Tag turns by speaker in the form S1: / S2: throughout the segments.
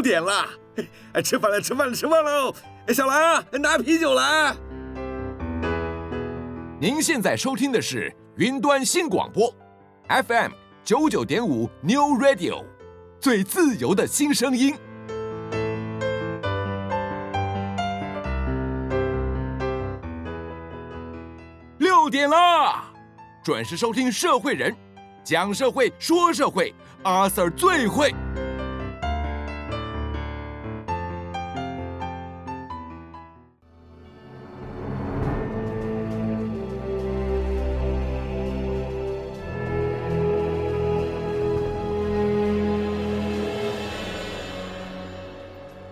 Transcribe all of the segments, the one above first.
S1: 点了，哎，吃饭了，吃饭了，吃饭喽！哎，小兰，拿啤酒来。
S2: 您现在收听的是云端新广播，FM 九九点五 New Radio，最自由的新声音。六点了，准时收听社会人，讲社会，说社会，阿 Sir 最会。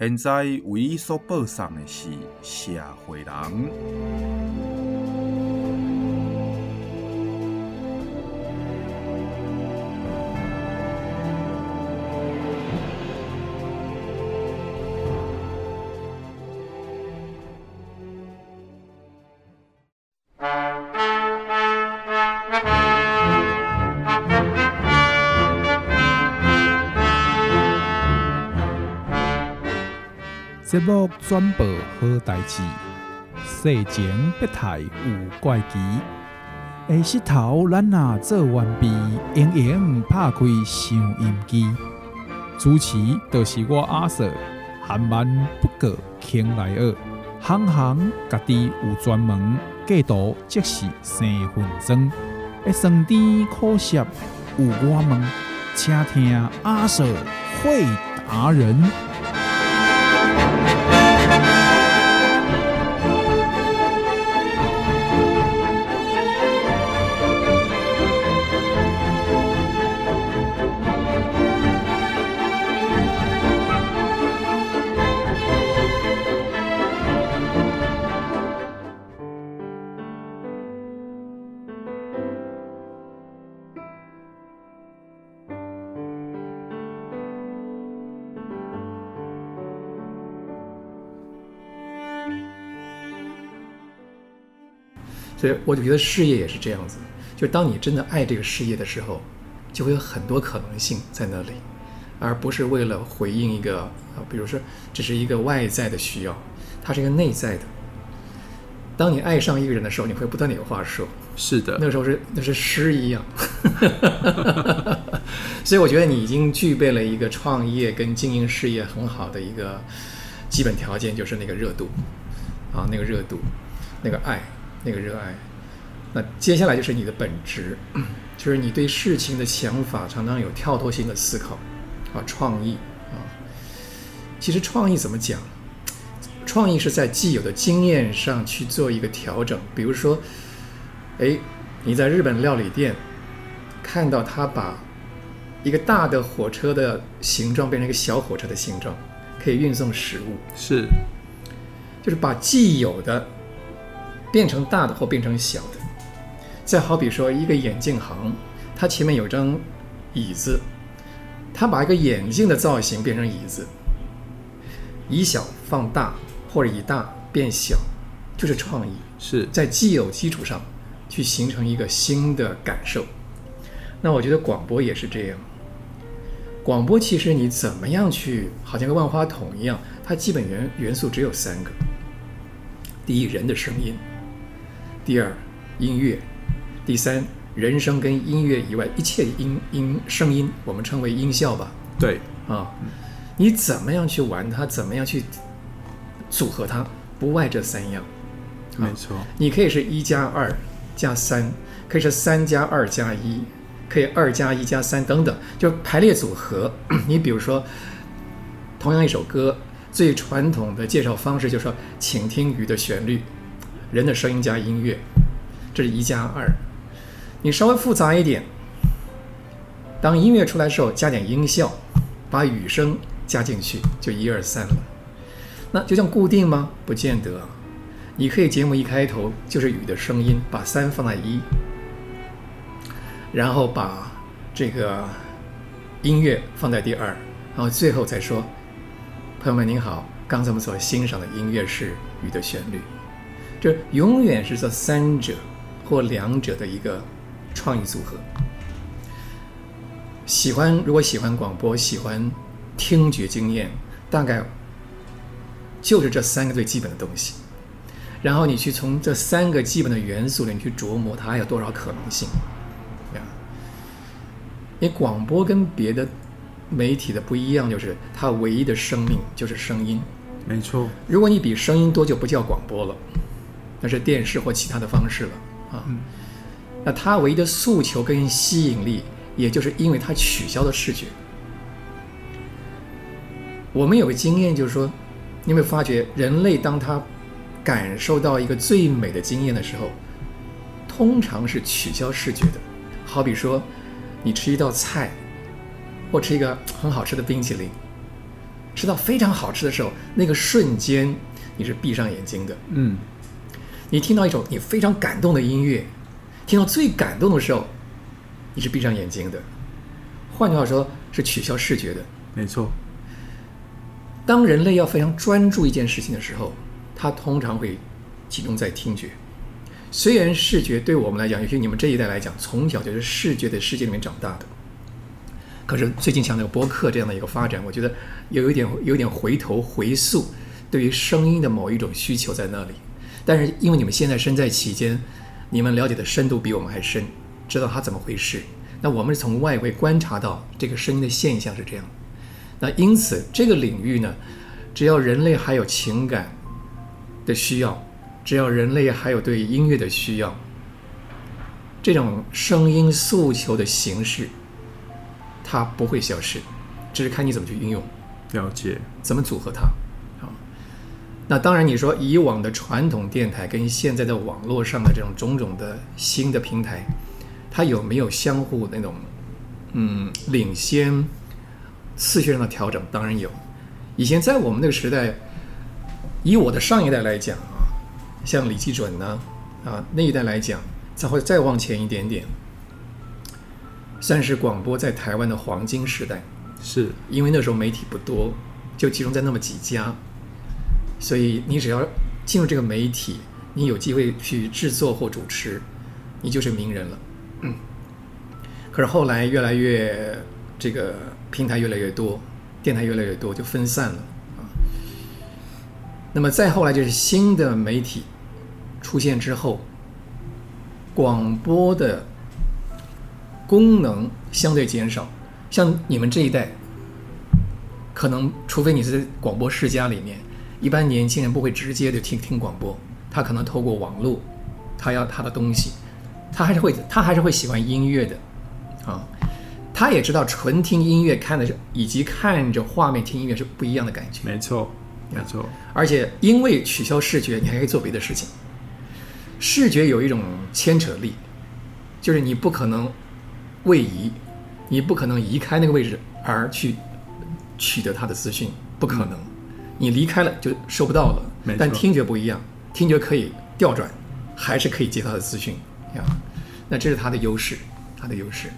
S3: 现在为伊所报送的是社会人。
S4: 节目转播好代志，世情不太有怪奇。下日头咱若做完毕，闲闲拍开收音机，主持就是我阿 Sir，含万不过倾来二，行行家己有专门，过度即是生分钟，一生甜苦涩有我问，请听阿 Sir 会达人。
S5: 所以我就觉得事业也是这样子，就当你真的爱这个事业的时候，就会有很多可能性在那里，而不是为了回应一个啊，比如说这是一个外在的需要，它是一个内在的。当你爱上一个人的时候，你会不断的有话说。
S3: 是的，
S5: 那个时候是那是诗一样。所以我觉得你已经具备了一个创业跟经营事业很好的一个基本条件，就是那个热度啊，那个热度，那个爱。那个热爱，那接下来就是你的本职，就是你对事情的想法常常有跳脱性的思考，啊，创意啊。其实创意怎么讲？创意是在既有的经验上去做一个调整。比如说，哎，你在日本料理店看到他把一个大的火车的形状变成一个小火车的形状，可以运送食物，
S3: 是，
S5: 就是把既有的。变成大的或变成小的，再好比说一个眼镜行，它前面有张椅子，它把一个眼镜的造型变成椅子，以小放大或者以大变小，就是创意，
S3: 是。
S5: 在既有基础上去形成一个新的感受。那我觉得广播也是这样，广播其实你怎么样去，好像个万花筒一样，它基本元元素只有三个，第一，人的声音。第二，音乐；第三，人声跟音乐以外一切音音声音，我们称为音效吧。
S3: 对
S5: 啊，你怎么样去玩它？怎么样去组合它？不外这三样。
S3: 没错，
S5: 你可以是一加二加三，可以是三加二加一，可以二加一加三等等，就排列组合。你比如说，同样一首歌，最传统的介绍方式就是说，请听鱼的旋律。人的声音加音乐，这是一加二。你稍微复杂一点，当音乐出来的时候，加点音效，把雨声加进去，就一二三了。那就像固定吗？不见得。你可以节目一开头就是雨的声音，把三放在一，然后把这个音乐放在第二，然后最后再说：“朋友们您好，刚才我们所欣赏的音乐是雨的旋律。”这永远是这三者或两者的一个创意组合。喜欢，如果喜欢广播，喜欢听觉经验，大概就是这三个最基本的东西。然后你去从这三个基本的元素里去琢磨，它还有多少可能性？啊，因为广播跟别的媒体的不一样，就是它唯一的生命就是声音。
S4: 没错。
S5: 如果你比声音多，就不叫广播了，那是电视或其他的方式了啊。
S4: 嗯。
S5: 那它唯一的诉求跟吸引力。也就是因为它取消了视觉，我们有个经验，就是说，你有没有发觉，人类当他感受到一个最美的经验的时候，通常是取消视觉的。好比说，你吃一道菜，或吃一个很好吃的冰淇淋，吃到非常好吃的时候，那个瞬间你是闭上眼睛的。
S4: 嗯，
S5: 你听到一首你非常感动的音乐，听到最感动的时候。你是闭上眼睛的，换句话说，是取消视觉的。
S4: 没错。
S5: 当人类要非常专注一件事情的时候，他通常会集中在听觉。虽然视觉对我们来讲，尤其你们这一代来讲，从小就是视觉的世界里面长大的，可是最近像那个播客这样的一个发展，我觉得有一点有一点回头回溯，对于声音的某一种需求在那里。但是因为你们现在身在其间，你们了解的深度比我们还深。知道它怎么回事？那我们是从外围观察到这个声音的现象是这样。那因此这个领域呢，只要人类还有情感的需要，只要人类还有对音乐的需要，这种声音诉求的形式，它不会消失，只是看你怎么去运用。
S4: 了解。
S5: 怎么组合它？好。那当然，你说以往的传统电台跟现在的网络上的这种种种的新的平台。它有没有相互那种，嗯，领先次序上的调整？当然有。以前在我们那个时代，以我的上一代来讲啊，像李基准呢，啊那一代来讲，再会再往前一点点，算是广播在台湾的黄金时代。
S4: 是
S5: 因为那时候媒体不多，就集中在那么几家，所以你只要进入这个媒体，你有机会去制作或主持，你就是名人了。嗯，可是后来越来越这个平台越来越多，电台越来越多，就分散了啊。那么再后来就是新的媒体出现之后，广播的功能相对减少。像你们这一代，可能除非你是在广播世家里面，一般年轻人不会直接就听听广播，他可能透过网络，他要他的东西。他还是会，他还是会喜欢音乐的，啊，他也知道纯听音乐看的是，以及看着画面听音乐是不一样的感觉。
S4: 没错，没错。
S5: 而且因为取消视觉，你还可以做别的事情。视觉有一种牵扯力，就是你不可能位移，你不可能移开那个位置而去取得他的资讯，不可能。你离开了就收不到了。但听觉不一样，听觉可以调转，还是可以接他的资讯。呀，那这是它的优势，它的优势。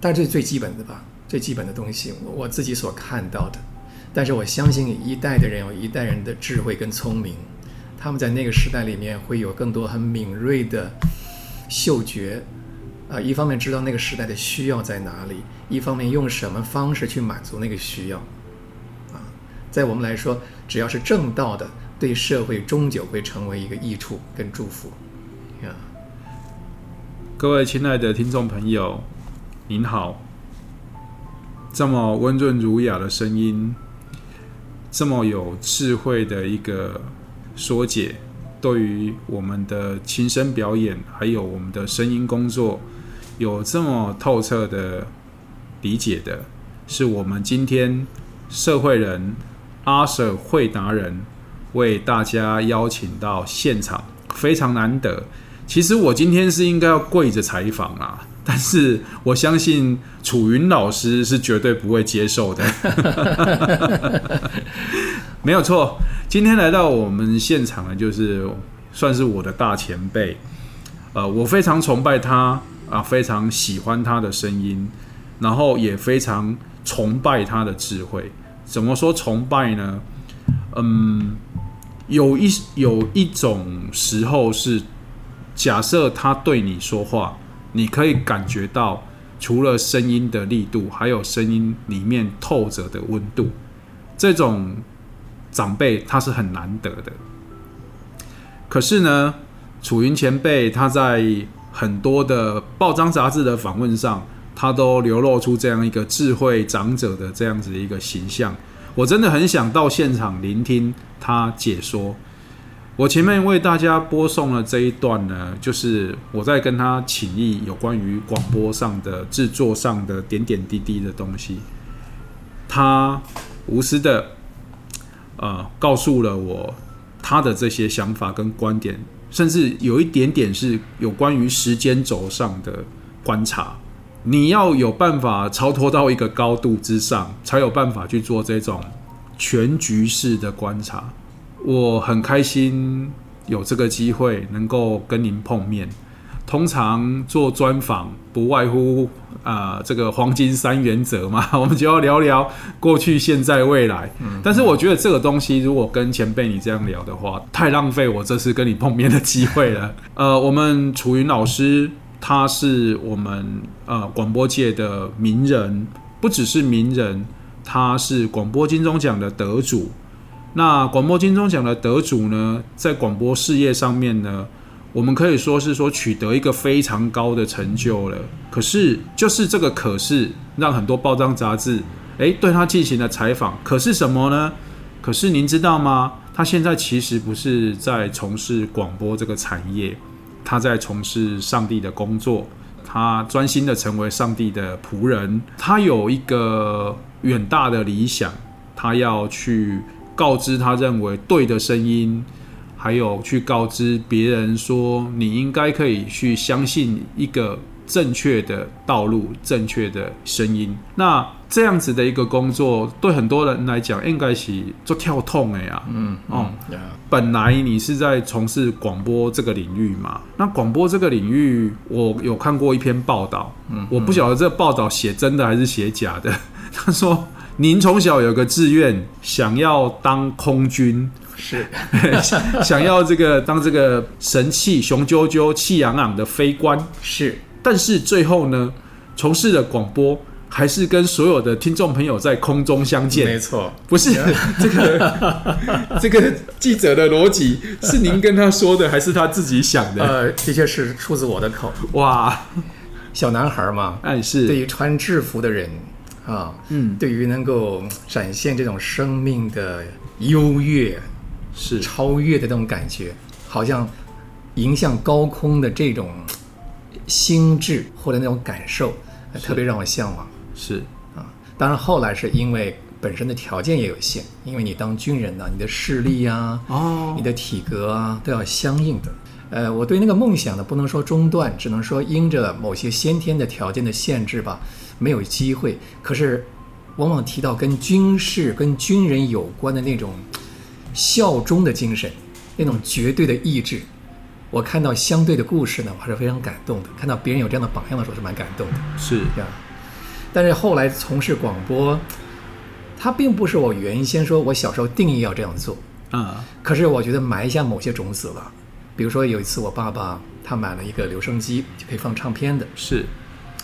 S5: 但这是最基本的吧，最基本的东西，我我自己所看到的。但是我相信一代的人有一代人的智慧跟聪明，他们在那个时代里面会有更多很敏锐的嗅觉，啊，一方面知道那个时代的需要在哪里，一方面用什么方式去满足那个需要，啊，在我们来说，只要是正道的。对社会终究会成为一个益处跟祝福，呀！
S4: 各位亲爱的听众朋友，您好！这么温润儒雅的声音，这么有智慧的一个说解，对于我们的琴声表演，还有我们的声音工作，有这么透彻的理解的，是我们今天社会人阿 Sir 会达人。为大家邀请到现场，非常难得。其实我今天是应该要跪着采访啊，但是我相信楚云老师是绝对不会接受的。没有错。今天来到我们现场的，就是算是我的大前辈，呃，我非常崇拜他啊、非常喜欢他的声音，然后也非常崇拜他的智慧。怎么说崇拜呢？嗯，有一有一种时候是，假设他对你说话，你可以感觉到，除了声音的力度，还有声音里面透着的温度，这种长辈他是很难得的。可是呢，楚云前辈他在很多的报章杂志的访问上，他都流露出这样一个智慧长者的这样子的一个形象。我真的很想到现场聆听他解说。我前面为大家播送了这一段呢，就是我在跟他请益有关于广播上的制作上的点点滴滴的东西。他无私的呃告诉了我他的这些想法跟观点，甚至有一点点是有关于时间轴上的观察。你要有办法超脱到一个高度之上，才有办法去做这种全局式的观察。我很开心有这个机会能够跟您碰面。通常做专访不外乎啊、呃，这个黄金三原则嘛，我们就要聊聊过去、现在、未来。但是我觉得这个东西如果跟前辈你这样聊的话，太浪费我这次跟你碰面的机会了。呃，我们楚云老师。他是我们呃广播界的名人，不只是名人，他是广播金钟奖的得主。那广播金钟奖的得主呢，在广播事业上面呢，我们可以说是说取得一个非常高的成就了。可是，就是这个可是，让很多报章杂志诶对他进行了采访。可是什么呢？可是您知道吗？他现在其实不是在从事广播这个产业。他在从事上帝的工作，他专心的成为上帝的仆人。他有一个远大的理想，他要去告知他认为对的声音，还有去告知别人说，你应该可以去相信一个正确的道路，正确的声音。那这样子的一个工作，对很多人来讲，应该是做跳痛的呀。嗯，哦，本来你是在从事广播这个领域嘛？那广播这个领域，我有看过一篇报道。嗯，我不晓得这个报道写真的还是写假的。他说，您从小有个志愿，想要当空军，是 想要这个当这个神气雄赳赳、气昂昂的飞官，是。但是最后呢，从事了广播。还是跟所有的听众朋友在空中相见，没错，不是 这个这个记者的逻辑是您跟他说的，还是他自己想的？
S5: 呃，的确是出自我的口。哇，小男孩嘛，哎，是对于穿制服的人啊，嗯，对于能够展现这种生命的优越、是超越的那种感觉，好像迎向高空的这种心智或者那种感受，特别让我向往。是啊，当然后来是因为本身的条件也有限，因为你当军人呢、啊，你的视力啊，哦，你的体格啊都要相应的。呃，我对那个梦想呢，不能说中断，只能说因着某些先天的条件的限制吧，没有机会。可是，往往提到跟军事、跟军人有关的那种效忠的精神，那种绝对的意志，我看到相对的故事呢，我还是非常感动的。看到别人有这样的榜样的时候，是蛮感动的。是这样。但是后来从事广播，它并不是我原先说我小时候定义要这样做啊。可是我觉得埋下某些种子了，比如说有一次我爸爸他买了一个留声机，就可以放唱片的。是，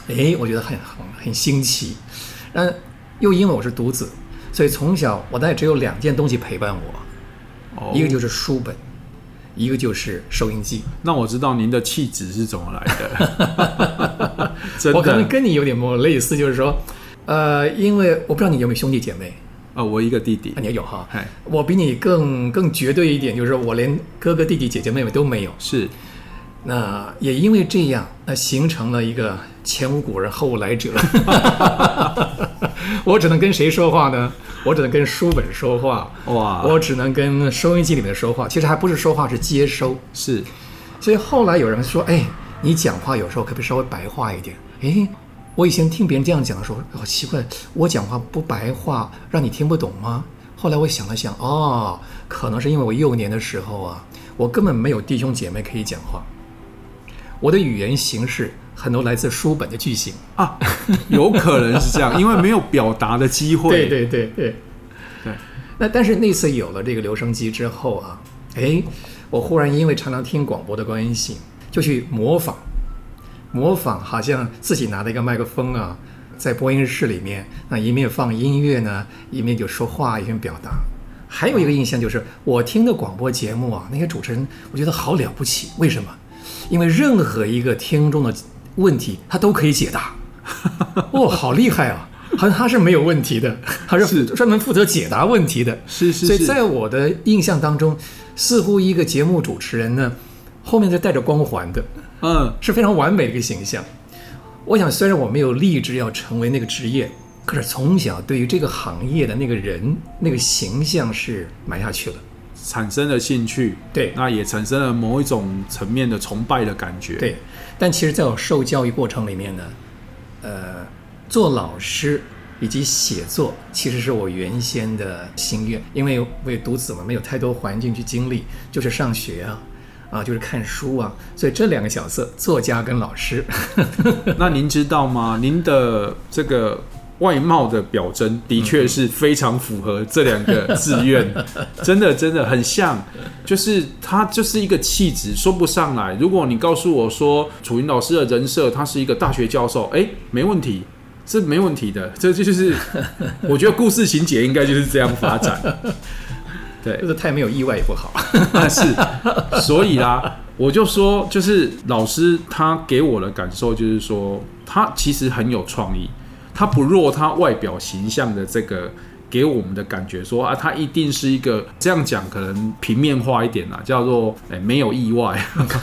S5: 哎，我觉得很很很新奇。但，又因为我是独子，所以从小我大概只有两件东西陪伴我，哦，一个就是书本。一个就是收音机，
S4: 那我知道您的气质是怎么来的。真的
S5: 我可能跟你有点类似，就是说，呃，因为我不知道你有没有兄弟姐妹
S4: 啊、哦，我一个弟弟，
S5: 啊、你也有哈，我比你更更绝对一点，就是我连哥哥弟弟姐姐妹妹都没有。是，那也因为这样，那形成了一个前无古人后无来者。我只能跟谁说话呢？我只能跟书本说话。哇！我只能跟收音机里面说话。其实还不是说话，是接收。是。所以后来有人说：“哎，你讲话有时候可不可以稍微白话一点？”哎，我以前听别人这样讲的时候，好奇怪，我讲话不白话，让你听不懂吗？后来我想了想，哦，可能是因为我幼年的时候啊，我根本没有弟兄姐妹可以讲话，我的语言形式很多来自书本的句型
S4: 啊，有可能是这样，因为没有表达的机会。
S5: 对对对对
S4: 对。
S5: 那但是那次有了这个留声机之后啊，哎，我忽然因为常常听广播的关系，就去模仿，模仿，好像自己拿了一个麦克风啊。在播音室里面，那一面放音乐呢，一面就说话，一面表达。还有一个印象就是，我听的广播节目啊，那些主持人，我觉得好了不起。为什么？因为任何一个听众的问题，他都可以解答。哦，好厉害啊！好像他是没有问题的，他是专门负责解答问题的。
S4: 是是是。
S5: 所以在我的印象当中，似乎一个节目主持人呢，后面是带着光环的，嗯，是非常完美的一个形象。我想，虽然我没有立志要成为那个职业，可是从小对于这个行业的那个人、那个形象是埋下去了，
S4: 产生了兴趣。
S5: 对，
S4: 那也产生了某一种层面的崇拜的感觉。
S5: 对，但其实在我受教育过程里面呢，呃，做老师以及写作，其实是我原先的心愿，因为我也独子嘛，没有太多环境去经历，就是上学啊。啊，就是看书啊，所以这两个角色，作家跟老师。
S4: 那您知道吗？您的这个外貌的表征，的确是非常符合这两个志愿，真的真的很像，就是他就是一个气质，说不上来。如果你告诉我说楚云老师的人设，他是一个大学教授，哎，没问题，这没问题的，这就是 我觉得故事情节应该就是这样发展。对，
S5: 就是太没有意外也不好。
S4: 是，所以啦，我就说，就是老师他给我的感受就是说，他其实很有创意，他不弱他外表形象的这个给我们的感觉说啊，他一定是一个这样讲可能平面化一点啦，叫做哎没有意外，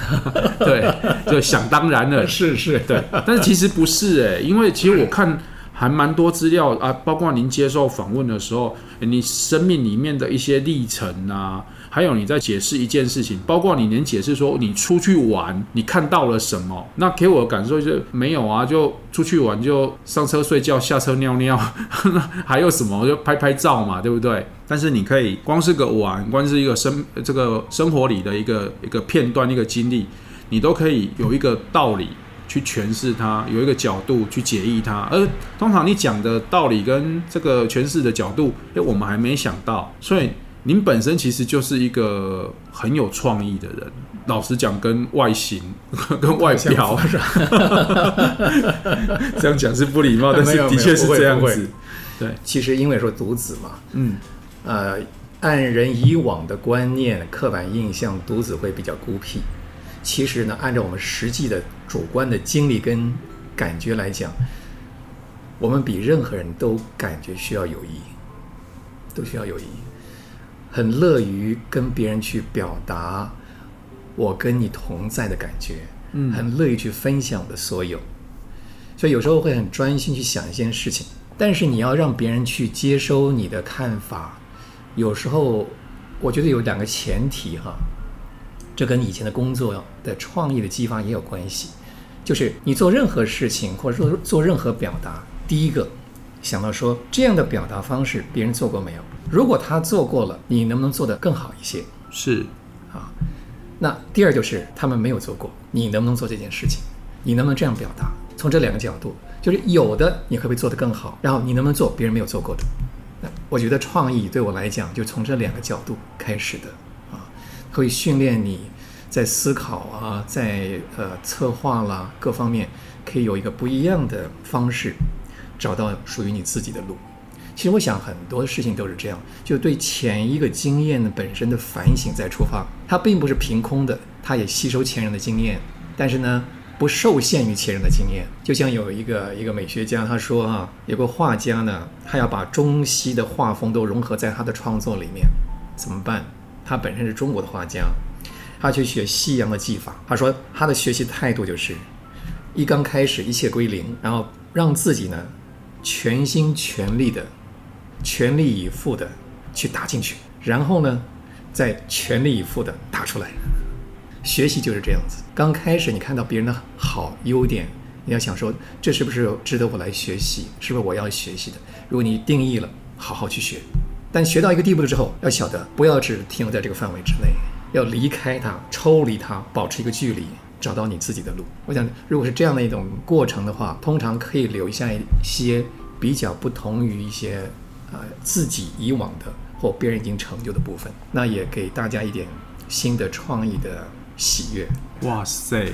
S4: 对，就想当然了，
S5: 是是，
S4: 对，但是其实不是哎，因为其实我看。还蛮多资料啊，包括您接受访问的时候，你生命里面的一些历程啊，还有你在解释一件事情，包括你连解释说你出去玩，你看到了什么，那给我的感受就是没有啊，就出去玩就上车睡觉，下车尿尿，还有什么就拍拍照嘛，对不对？但是你可以光是个玩，光是一个生这个生活里的一个一个片段一个经历，你都可以有一个道理。去诠释它，有一个角度去解译它，而通常你讲的道理跟这个诠释的角度，诶，我们还没想到，所以您本身其实就是一个很有创意的人。老实讲，跟外形、跟外表，这样讲是不礼貌，但是的确是这样子。对，
S5: 其实因为说独子嘛，嗯，呃，按人以往的观念、刻板印象，独子会比较孤僻。其实呢，按照我们实际的主观的经历跟感觉来讲，我们比任何人都感觉需要友谊，都需要友谊，很乐于跟别人去表达我跟你同在的感觉，嗯，很乐意去分享我的所有，所以有时候会很专心去想一件事情，但是你要让别人去接收你的看法，有时候我觉得有两个前提哈。这跟以前的工作的创意的激发也有关系，就是你做任何事情或者说做任何表达，第一个想到说这样的表达方式别人做过没有？如果他做过了，你能不能做得更好一些？
S4: 是
S5: 啊。那第二就是他们没有做过，你能不能做这件事情？你能不能这样表达？从这两个角度，就是有的你会不会做得更好？然后你能不能做别人没有做过的？那我觉得创意对我来讲，就从这两个角度开始的啊。会训练你在思考啊，在呃策划啦各方面，可以有一个不一样的方式，找到属于你自己的路。其实我想很多事情都是这样，就对前一个经验的本身的反省再出发，它并不是凭空的，它也吸收前人的经验，但是呢，不受限于前人的经验。就像有一个一个美学家他说啊，有个画家呢，他要把中西的画风都融合在他的创作里面，怎么办？他本身是中国的画家，他去学西洋的技法。他说他的学习态度就是，一刚开始一切归零，然后让自己呢全心全力的、全力以赴的去打进去，然后呢再全力以赴的打出来。学习就是这样子，刚开始你看到别人的好优点，你要想说这是不是值得我来学习？是不是我要学习的？如果你定义了，好好去学。但学到一个地步了之后，要晓得不要只停留在这个范围之内，要离开它，抽离它，保持一个距离，找到你自己的路。我想，如果是这样的一种过程的话，通常可以留下一些比较不同于一些呃自己以往的或别人已经成就的部分，那也给大家一点新的创意的喜悦。
S4: 哇塞！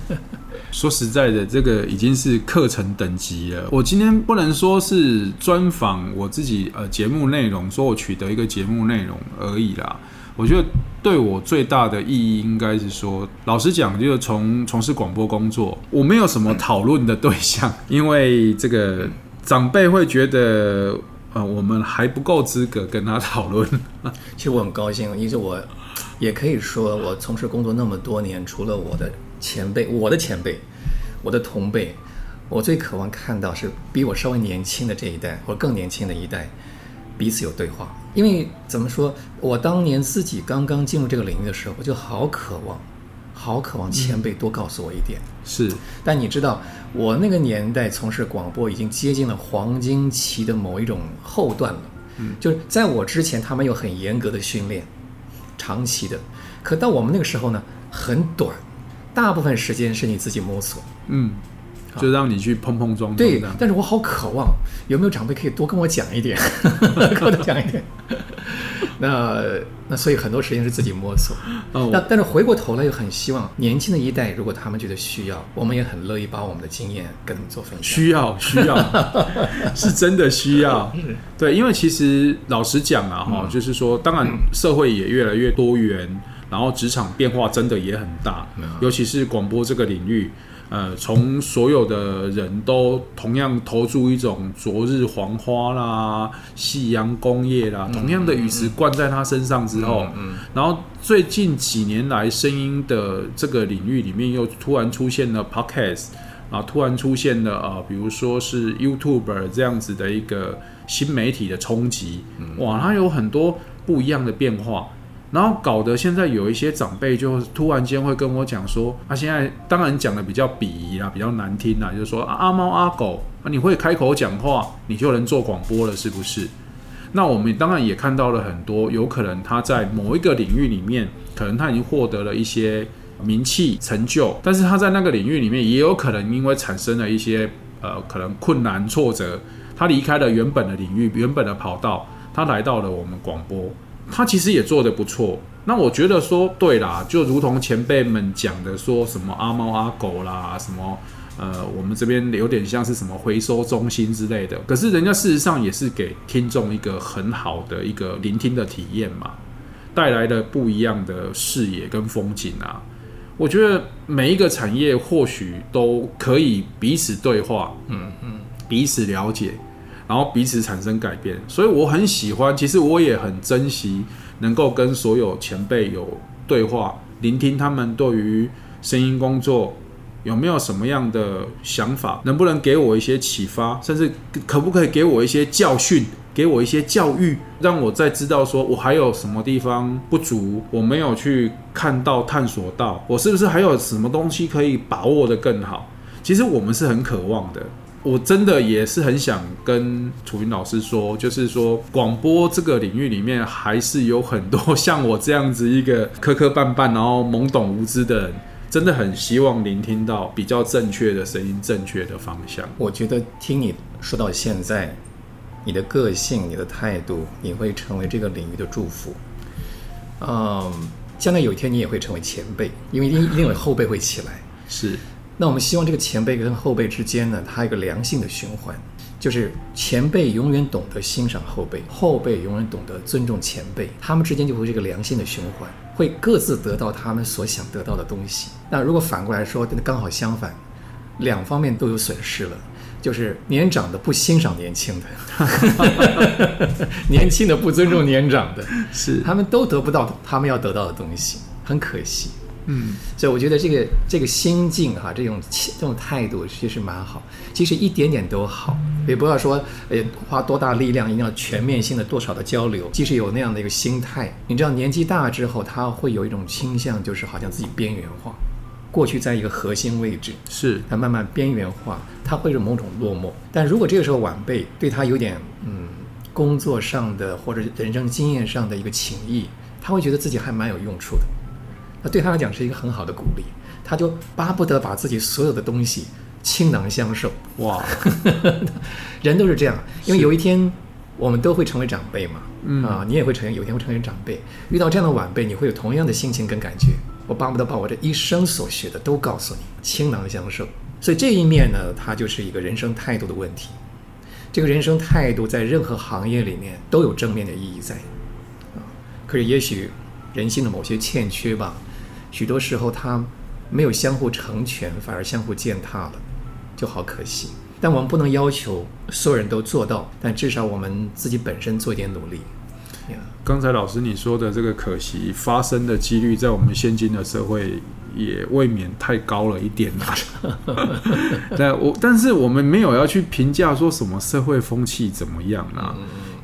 S4: 说实在的，这个已经是课程等级了。我今天不能说是专访我自己，呃，节目内容，说我取得一个节目内容而已啦。我觉得对我最大的意义，应该是说，老实讲，就是从从事广播工作，我没有什么讨论的对象，因为这个长辈会觉得，呃，我们还不够资格跟他讨论。
S5: 其实我很高兴，因为我也可以说，我从事工作那么多年，除了我的。前辈，我的前辈，我的同辈，我最渴望看到是比我稍微年轻的这一代，或更年轻的一代，彼此有对话。因为怎么说，我当年自己刚刚进入这个领域的时候，我就好渴望，好渴望前辈多告诉我一点。
S4: 是，
S5: 但你知道，我那个年代从事广播已经接近了黄金期的某一种后段了。嗯，就是在我之前，他们有很严格的训练，长期的。可到我们那个时候呢，很短。大部分时间是你自己摸索，
S4: 嗯，就让你去碰碰撞撞。
S5: 对，但是我好渴望，有没有长辈可以多跟我讲一点，跟我多讲一点。那那所以很多时间是自己摸索。哦，那但是回过头来又很希望年轻的一代，如果他们觉得需要，我们也很乐意把我们的经验跟他们做分享。
S4: 需要需要，是真的需要。对，因为其实老实讲啊，哈、嗯，就是说，当然社会也越来越多元。然后职场变化真的也很大，尤其是广播这个领域，呃，从所有的人都同样投注一种昨日黄花啦、夕阳工业啦，同样的语词灌在他身上之后，然后最近几年来声音的这个领域里面又突然出现了 Podcast 啊，突然出现了啊，比如说是 YouTuber 这样子的一个新媒体的冲击，哇，它有很多不一样的变化。然后搞得现在有一些长辈就突然间会跟我讲说，他、现在当然讲的比较鄙夷啦，比较难听啦，就是说阿猫阿狗啊，你会开口讲话，你就能做广播了，是不是？那我们当然也看到了很多，有可能他在某一个领域里面，可能他已经获得了一些名气成就，但是他在那个领域里面也有可能因为产生了一些呃可能困难挫折，他离开了原本的领域、原本的跑道，他来到了我们广播。他其实也做得不错，那我觉得说对啦，就如同前辈们讲的，说什么阿猫阿狗啦，什么呃，我们这边有点像是什么回收中心之类的。可是人家事实上也是给听众一个很好的一个聆听的体验嘛，带来了不一样的视野跟风景啊。我觉得每一个产业或许都可以彼此对话，嗯嗯，彼此了解。然后彼此产生改变，所以我很喜欢。其实我也很珍惜能够跟所有前辈有对话，聆听他们对于声音工作有没有什么样的想法，能不能给我一些启发，甚至可不可以给我一些教训，给我一些教育，让我再知道说我还有什么地方不足，我没有去看到、探索到，我是不是还有什么东西可以把握得更好？其实我们是很渴望的。我真的也是很想跟楚云老师说，就是说广播这个领域里面，还是有很多像我这样子一个磕磕绊绊，然后懵懂无知的人，真的很希望聆听到比较正确的声音、正确的方向。
S5: 我觉得听你说到现在，你的个性、你的态度，你会成为这个领域的祝福。嗯，将来有一天你也会成为前辈，因为一定一定有后辈会起来。
S4: 是。
S5: 那我们希望这个前辈跟后辈之间呢，它有一个良性的循环，就是前辈永远懂得欣赏后辈，后辈永远懂得尊重前辈，他们之间就会一个良性的循环，会各自得到他们所想得到的东西。那如果反过来说，那刚好相反，两方面都有损失了，就是年长的不欣赏年轻的，年轻的不尊重年长的，是他们都得不到他们要得到的东西，很可惜。嗯，所以我觉得这个这个心境哈，这种这种态度其实蛮好。其实一点点都好，也不要说呃花多大力量，一定要全面性的多少的交流。即使有那样的一个心态，你知道年纪大之后，他会有一种倾向，就是好像自己边缘化。过去在一个核心位置，是他慢慢边缘化，他会有某种落寞。但如果这个时候晚辈对他有点嗯工作上的或者人生经验上的一个情谊，他会觉得自己还蛮有用处的。那对他来讲是一个很好的鼓励，他就巴不得把自己所有的东西倾囊相授。哇，人都是这样，因为有一天我们都会成为长辈嘛。嗯啊，你也会成为有一天会成为长辈，遇到这样的晚辈，你会有同样的心情跟感觉。我巴不得把我这一生所学的都告诉你，倾囊相授。所以这一面呢，它就是一个人生态度的问题。这个人生态度在任何行业里面都有正面的意义在，啊，可是也许人性的某些欠缺吧，许多时候它没有相互成全，反而相互践踏了，就好可惜。但我们不能要求所有人都做到，但至少我们自己本身做一点努力。
S4: 刚才老师你说的这个可惜发生的几率，在我们现今的社会也未免太高了一点啦。但我但是我们没有要去评价说什么社会风气怎么样啦，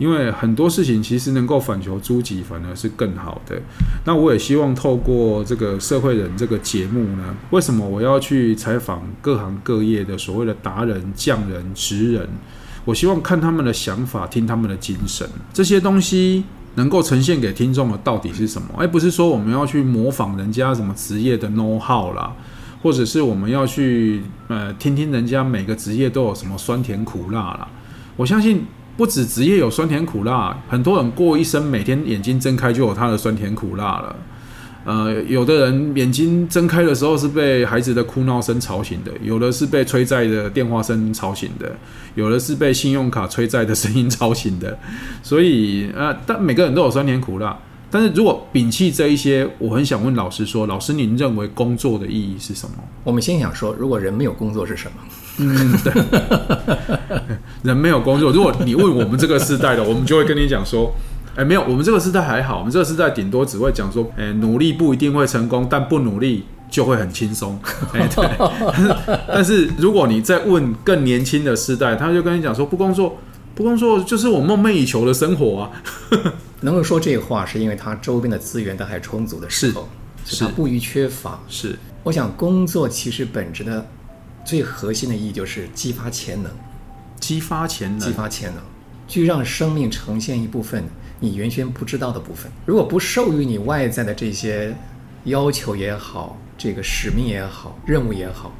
S4: 因为很多事情其实能够反求诸己，反而是更好的。那我也希望透过这个社会人这个节目呢，为什么我要去采访各行各业的所谓的达人、匠人、职人？我希望看他们的想法，听他们的精神，这些东西能够呈现给听众的到底是什么？而不是说我们要去模仿人家什么职业的 know how 啦，或者是我们要去呃听听人家每个职业都有什么酸甜苦辣啦。我相信不止职业有酸甜苦辣，很多人过一生每天眼睛睁开就有他的酸甜苦辣了。呃，有的人眼睛睁开的时候是被孩子的哭闹声吵醒的，有的是被催债的电话声吵醒的，有的是被信用卡催债的声音吵醒的。所以，呃，但每个人都有酸甜苦辣。但是如果摒弃这一些，我很想问老师说：老师，您认为工作的意义是什么？
S5: 我们先想说，如果人没有工作是什么？
S4: 嗯，对，人没有工作。如果你问我们这个世代的，我们就会跟你讲说。哎，没有，我们这个时代还好，我们这个时代顶多只会讲说，哎，努力不一定会成功，但不努力就会很轻松。哎，对。但是如果你再问更年轻的世代，他就跟你讲说，不工作，不工作就是我梦寐以求的生活啊。
S5: 能够说这话，是因为他周边的资源都还充足的时候，是，是他不于缺乏。
S4: 是，
S5: 我想工作其实本质的最核心的意义就是激发潜能，
S4: 激发潜能，
S5: 激发潜能，去让生命呈现一部分。你原先不知道的部分，如果不授予你外在的这些要求也好，这个使命也好，任务也好，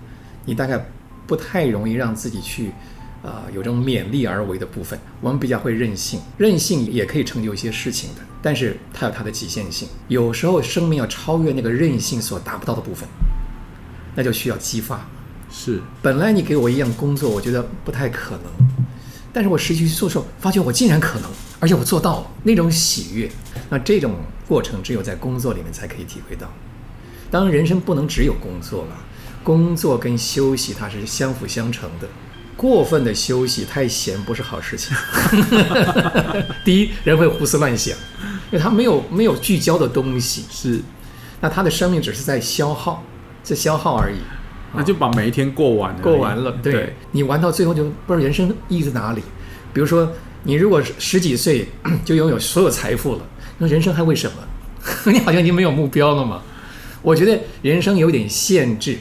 S5: 你大概不太容易让自己去，啊、呃，有这种勉力而为的部分。我们比较会任性，任性也可以成就一些事情的，但是它有它的极限性。有时候生命要超越那个任性所达不到的部分，那就需要激发。
S4: 是，
S5: 本来你给我一样工作，我觉得不太可能。但是我实际去做时候，发觉我竟然可能，而且我做到了那种喜悦。那这种过程只有在工作里面才可以体会到。当然，人生不能只有工作了，工作跟休息它是相辅相成的。过分的休息太闲不是好事情。第一，人会胡思乱想，因为他没有没有聚焦的东西。
S4: 是，
S5: 那他的生命只是在消耗，在消耗而已。
S4: 那就把每一天过完了，
S5: 过完了。对，对你玩到最后就不知道人生意义在哪里。比如说，你如果十几岁就拥有所有财富了，那人生还为什么？你好像已经没有目标了嘛。我觉得人生有点限制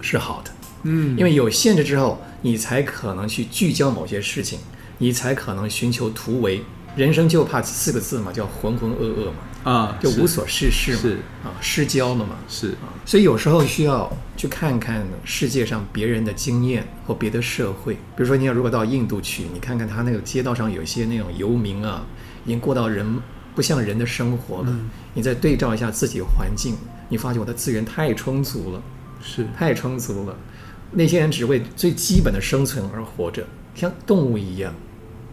S5: 是好的，嗯，因为有限制之后，你才可能去聚焦某些事情，你才可能寻求突围。人生就怕四个字嘛，叫浑浑噩噩嘛。啊，就无所事事嘛，是。啊，失焦了嘛，
S4: 是。
S5: 啊，所以有时候需要去看看世界上别人的经验或别的社会，比如说你要如果到印度去，你看看他那个街道上有一些那种游民啊，已经过到人不像人的生活了，嗯、你再对照一下自己环境，你发现我的资源太充足了，
S4: 是。
S5: 太充足了，那些人只为最基本的生存而活着，像动物一样，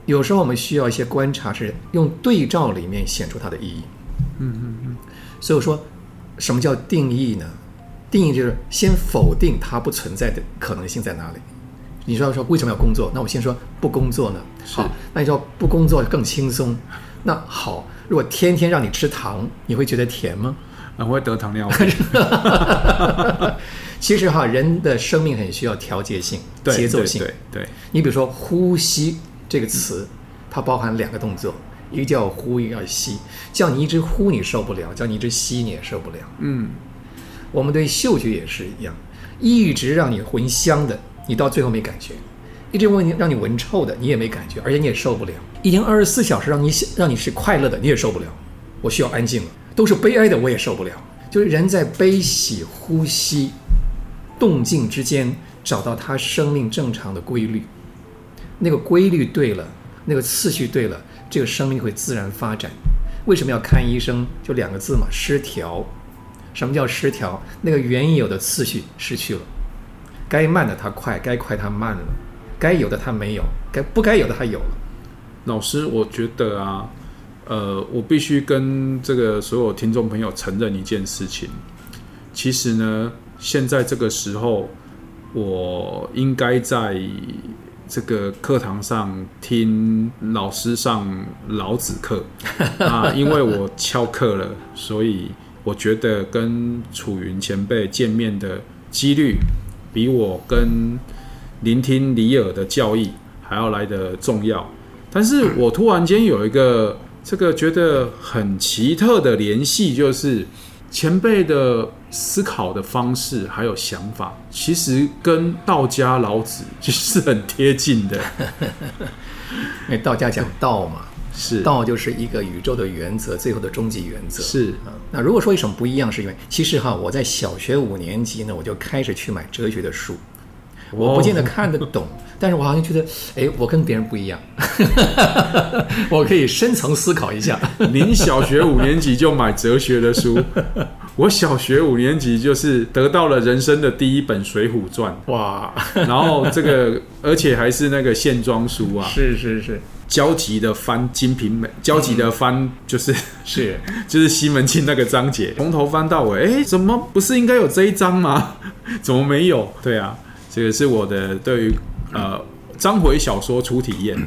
S5: 有时候我们需要一些观察，是用对照里面显出它的意义。嗯嗯嗯，所以我说，什么叫定义呢？定义就是先否定它不存在的可能性在哪里。你说说为什么要工作？那我先说不工作呢？好，那你说不工作更轻松？那好，如果天天让你吃糖，你会觉得甜吗？
S4: 我会得糖尿病。
S5: 其实哈，人的生命很需要调节性、节奏性。
S4: 对，对，对，
S5: 你比如说呼吸这个词，它包含两个动作。一个叫呼，一个叫吸。叫你一直呼，你受不了；叫你一直吸，你也受不了。嗯，我们对嗅觉也是一样，一直让你闻香的，你到最后没感觉；一直问你让你闻臭的，你也没感觉，而且你也受不了。一天二十四小时让你让你是快乐的，你也受不了。我需要安静了，都是悲哀的，我也受不了。就是人在悲喜呼吸动静之间找到他生命正常的规律，那个规律对了，那个次序对了，这个生命会自然发展。为什么要看医生？就两个字嘛，失调。什么叫失调？那个原有的次序失去了，该慢的它快，该快它慢了，该有的它没有，该不该有的它有了。
S4: 老师，我觉得啊。呃，我必须跟这个所有听众朋友承认一件事情。其实呢，现在这个时候，我应该在这个课堂上听老师上老子课啊，因为我翘课了，所以我觉得跟楚云前辈见面的几率，比我跟聆听李耳的教义还要来得重要。但是我突然间有一个。这个觉得很奇特的联系，就是前辈的思考的方式还有想法，其实跟道家老子 其实是很贴近的。
S5: 因为道家讲道嘛，
S4: 是
S5: 道就是一个宇宙的原则，最后的终极原则。
S4: 是啊，
S5: 那如果说有什么不一样，是因为其实哈，我在小学五年级呢，我就开始去买哲学的书。我不见得看得懂，但是我好像觉得，哎，我跟别人不一样，我可以深层思考一下。
S4: 您小学五年级就买哲学的书，我小学五年级就是得到了人生的第一本《水浒传》哇，然后这个而且还是那个线装书啊，
S5: 是是是，
S4: 焦急的翻《金瓶梅》，焦急的翻就是、嗯、
S5: 是
S4: 就是西门庆那个章节，从头翻到尾，哎，怎么不是应该有这一章吗？怎么没有？对啊。这个是我的对于呃章回小说初体验，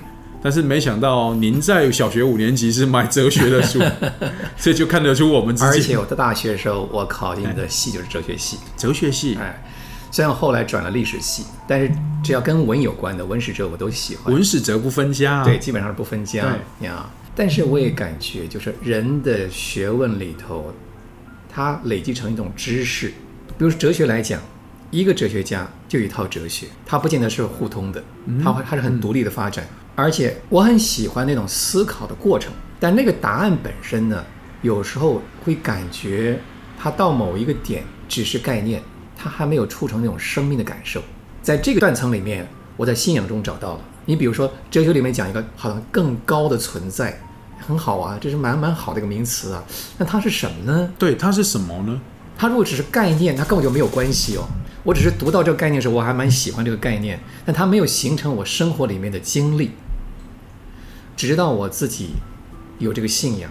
S4: 但是没想到您在小学五年级是买哲学的书，这就看得出我们自己。
S5: 而且我在大学的时候，我考进的系就是哲学系。
S4: 哲学系，
S5: 哎，虽然后来转了历史系，但是只要跟文有关的文史哲我都喜欢。
S4: 文史哲不分家啊，
S5: 对，基本上是不分家呀。但是我也感觉，就是人的学问里头，它累积成一种知识，比如说哲学来讲。一个哲学家就一套哲学，它不见得是互通的，它会它是很独立的发展，而且我很喜欢那种思考的过程。但那个答案本身呢，有时候会感觉它到某一个点只是概念，它还没有促成那种生命的感受。在这个断层里面，我在信仰中找到了。你比如说，哲学里面讲一个好像更高的存在，很好啊，这是蛮蛮好的一个名词啊。那它是什么呢？
S4: 对，它是什么呢？
S5: 它如果只是概念，它根本就没有关系哦。我只是读到这个概念的时候，我还蛮喜欢这个概念，但它没有形成我生活里面的经历。直到我自己有这个信仰，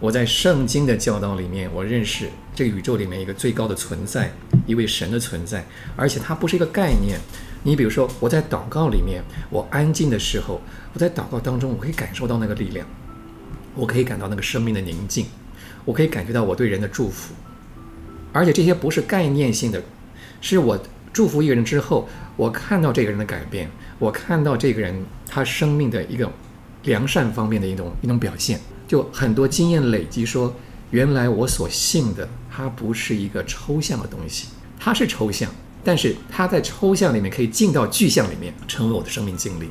S5: 我在圣经的教导里面，我认识这个宇宙里面一个最高的存在，一位神的存在，而且它不是一个概念。你比如说，我在祷告里面，我安静的时候，我在祷告当中，我可以感受到那个力量，我可以感到那个生命的宁静，我可以感觉到我对人的祝福，而且这些不是概念性的。是我祝福一个人之后，我看到这个人的改变，我看到这个人他生命的一个良善方面的一种一种表现，就很多经验累积说，原来我所信的它不是一个抽象的东西，它是抽象，但是它在抽象里面可以进到具象里面，成为我的生命经历。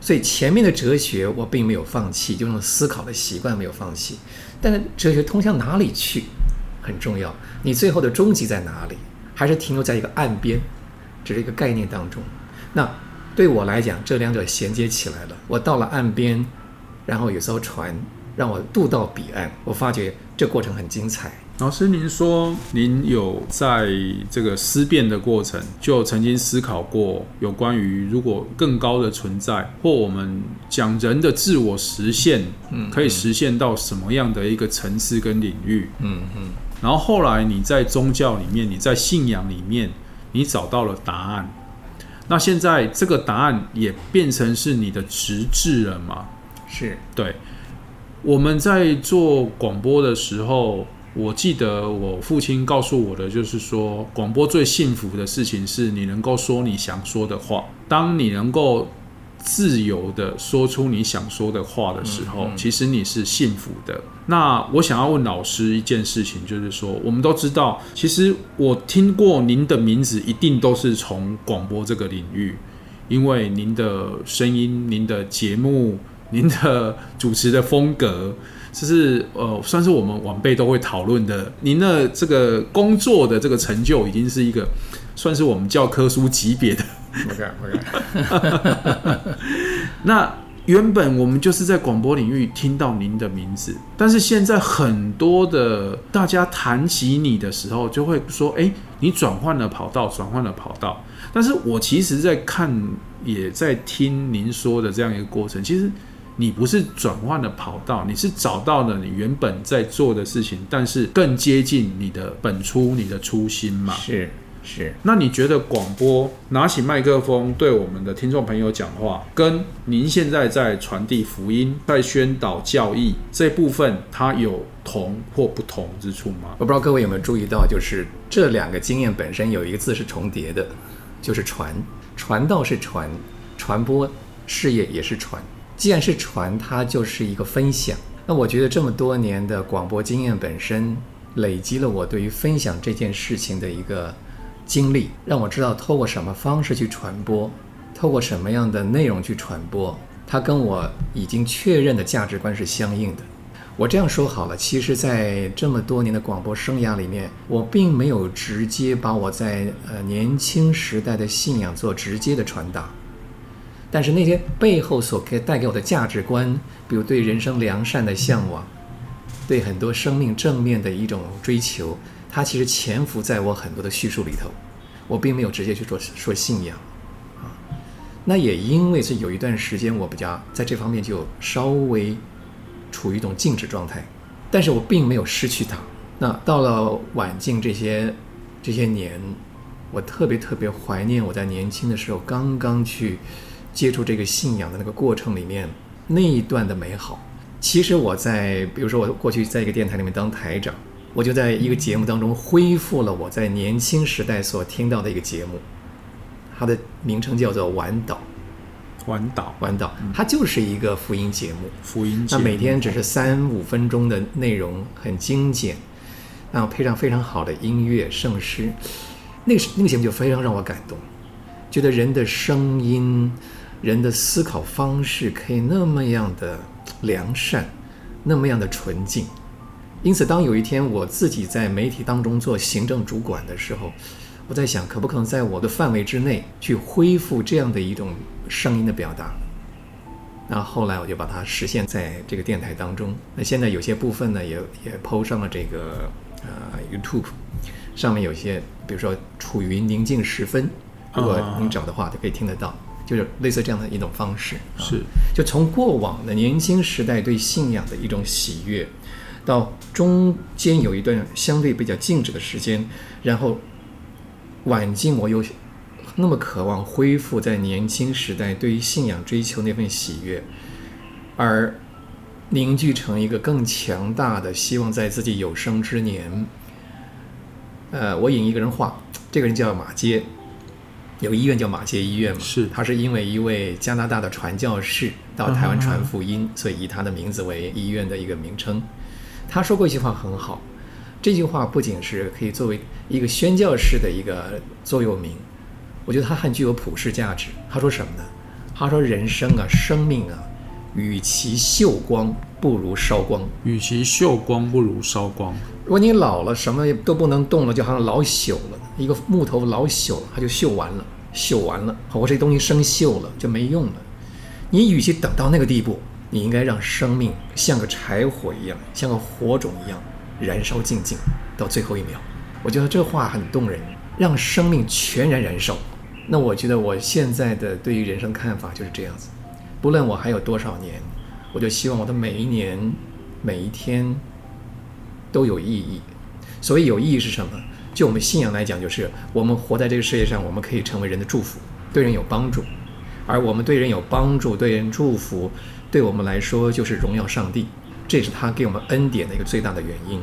S5: 所以前面的哲学我并没有放弃，就那种思考的习惯没有放弃，但是哲学通向哪里去很重要，你最后的终极在哪里？还是停留在一个岸边，只是一个概念当中。那对我来讲，这两者衔接起来了。我到了岸边，然后有艘船让我渡到彼岸。我发觉这过程很精彩。
S4: 老师，您说您有在这个思辨的过程，就曾经思考过有关于如果更高的存在，或我们讲人的自我实现，嗯，可以实现到什么样的一个层次跟领域？嗯嗯。然后后来你在宗教里面，你在信仰里面，你找到了答案。那现在这个答案也变成是你的职志了吗？
S5: 是，
S4: 对。我们在做广播的时候，我记得我父亲告诉我的就是说，广播最幸福的事情是你能够说你想说的话。当你能够自由的说出你想说的话的时候，其实你是幸福的。那我想要问老师一件事情，就是说，我们都知道，其实我听过您的名字，一定都是从广播这个领域，因为您的声音、您的节目、您的主持的风格，这是呃，算是我们晚辈都会讨论的。您的这个工作的这个成就，已经是一个算是我们教科书级别的。
S5: 不敢，不敢。
S4: 那原本我们就是在广播领域听到您的名字，但是现在很多的大家谈起你的时候，就会说：“哎，你转换了跑道，转换了跑道。”但是我其实，在看也在听您说的这样一个过程，其实你不是转换了跑道，你是找到了你原本在做的事情，但是更接近你的本初、你的初心嘛？
S5: 是。是，
S4: 那你觉得广播拿起麦克风对我们的听众朋友讲话，跟您现在在传递福音、在宣导教义这部分，它有同或不同之处吗？
S5: 我不知道各位有没有注意到，就是这两个经验本身有一个字是重叠的，就是传。传道是传，传播事业也是传。既然是传，它就是一个分享。那我觉得这么多年的广播经验本身，累积了我对于分享这件事情的一个。经历让我知道，透过什么方式去传播，透过什么样的内容去传播，它跟我已经确认的价值观是相应的。我这样说好了，其实，在这么多年的广播生涯里面，我并没有直接把我在呃年轻时代的信仰做直接的传达，但是那些背后所可以带给我的价值观，比如对人生良善的向往，对很多生命正面的一种追求。它其实潜伏在我很多的叙述里头，我并没有直接去做说信仰，啊，那也因为是有一段时间我比较在这方面就稍微处于一种静止状态，但是我并没有失去它。那到了晚近这些这些年，我特别特别怀念我在年轻的时候刚刚去接触这个信仰的那个过程里面那一段的美好。其实我在比如说我过去在一个电台里面当台长。我就在一个节目当中恢复了我在年轻时代所听到的一个节目，它的名称叫做《晚岛》。
S4: 晚岛，
S5: 晚岛，它就是一个福音节目。
S4: 福音节目，
S5: 那每天只是三五分钟的内容，很精简，然后配上非常好的音乐圣诗，那个那个节目就非常让我感动，觉得人的声音、人的思考方式可以那么样的良善，那么样的纯净。因此，当有一天我自己在媒体当中做行政主管的时候，我在想，可不可能在我的范围之内去恢复这样的一种声音的表达？那后来我就把它实现在这个电台当中。那现在有些部分呢，也也 PO 上了这个呃 YouTube，上面有些，比如说处于宁静时分，如果您找的话，就可以听得到，就是类似这样的一种方式。
S4: 是，
S5: 就从过往的年轻时代对信仰的一种喜悦。到中间有一段相对比较静止的时间，然后晚近我又那么渴望恢复在年轻时代对于信仰追求那份喜悦，而凝聚成一个更强大的希望，在自己有生之年，呃，我引一个人话，这个人叫马街，有个医院叫马街医院嘛，
S4: 是，
S5: 他是因为一位加拿大的传教士到台湾传福音，所以以他的名字为医院的一个名称。他说过一句话很好，这句话不仅是可以作为一个宣教士的一个座右铭，我觉得它很具有普世价值。他说什么呢？他说：“人生啊，生命啊，与其锈光，不如烧光。
S4: 与其锈光，不如烧光。
S5: 如果你老了，什么都不能动了，就好像老朽了。一个木头老朽了，它就锈完了，锈完了。我这东西生锈了，就没用了。你与其等到那个地步。”你应该让生命像个柴火一样，像个火种一样燃烧尽尽，到最后一秒。我觉得这话很动人，让生命全然燃烧。那我觉得我现在的对于人生看法就是这样子。不论我还有多少年，我就希望我的每一年、每一天都有意义。所谓有意义是什么？就我们信仰来讲，就是我们活在这个世界上，我们可以成为人的祝福，对人有帮助。而我们对人有帮助，对人祝福。对我们来说，就是荣耀上帝，这也是他给我们恩典的一个最大的原因。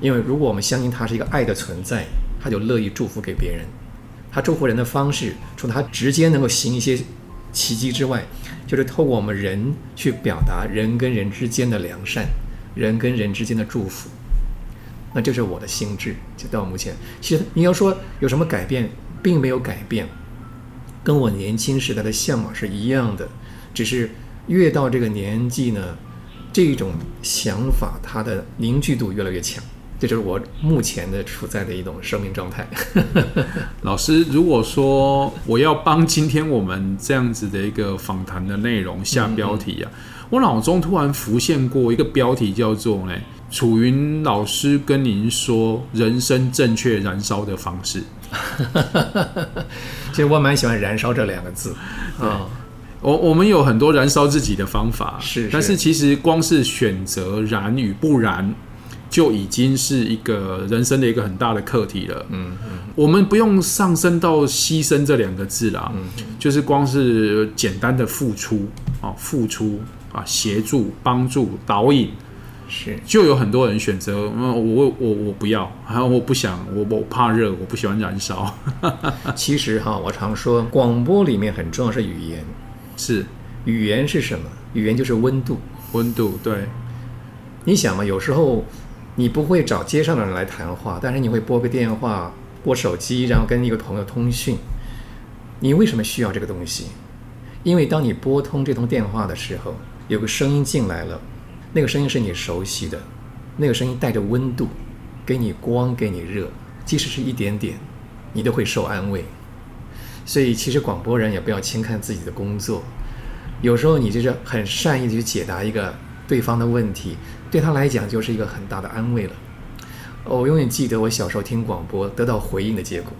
S5: 因为如果我们相信他是一个爱的存在，他就乐意祝福给别人。他祝福人的方式，除了他直接能够行一些奇迹之外，就是透过我们人去表达人跟人之间的良善，人跟人之间的祝福。那这是我的心志，就到目前。其实你要说有什么改变，并没有改变。跟我年轻时代的向往是一样的，只是越到这个年纪呢，这种想法它的凝聚度越来越强。这就是我目前的处在的一种生命状态。
S4: 老师，如果说我要帮今天我们这样子的一个访谈的内容下标题啊，嗯嗯，我脑中突然浮现过一个标题，叫做“呢楚云老师跟您说人生正确燃烧的方式”。
S5: 其实我蛮喜欢“燃烧”这两个字啊。
S4: 我我们有很多燃烧自己的方法，
S5: 是，是，
S4: 但是其实光是选择燃与不燃。就已经是一个人生的一个很大的课题了。嗯嗯，我们不用上升到牺牲这两个字啦，嗯，就是光是简单的付出啊，付出啊，协助、帮助、导引，
S5: 是，
S4: 就有很多人选择，嗯我我我不要，还有我不想，我我怕热，我不喜欢燃烧。
S5: 其实哈，我常说广播里面很重要是语言，
S4: 是
S5: 语言是什么？语言就是温度，
S4: 温度。对，
S5: 你想嘛，有时候。你不会找街上的人来谈话，但是你会拨个电话、拨手机，然后跟一个朋友通讯。你为什么需要这个东西？因为当你拨通这通电话的时候，有个声音进来了，那个声音是你熟悉的，那个声音带着温度，给你光，给你热，即使是一点点，你都会受安慰。所以，其实广播人也不要轻看自己的工作，有时候你就是很善意的去解答一个对方的问题。对他来讲就是一个很大的安慰了。我永远记得我小时候听广播得到回应的结果。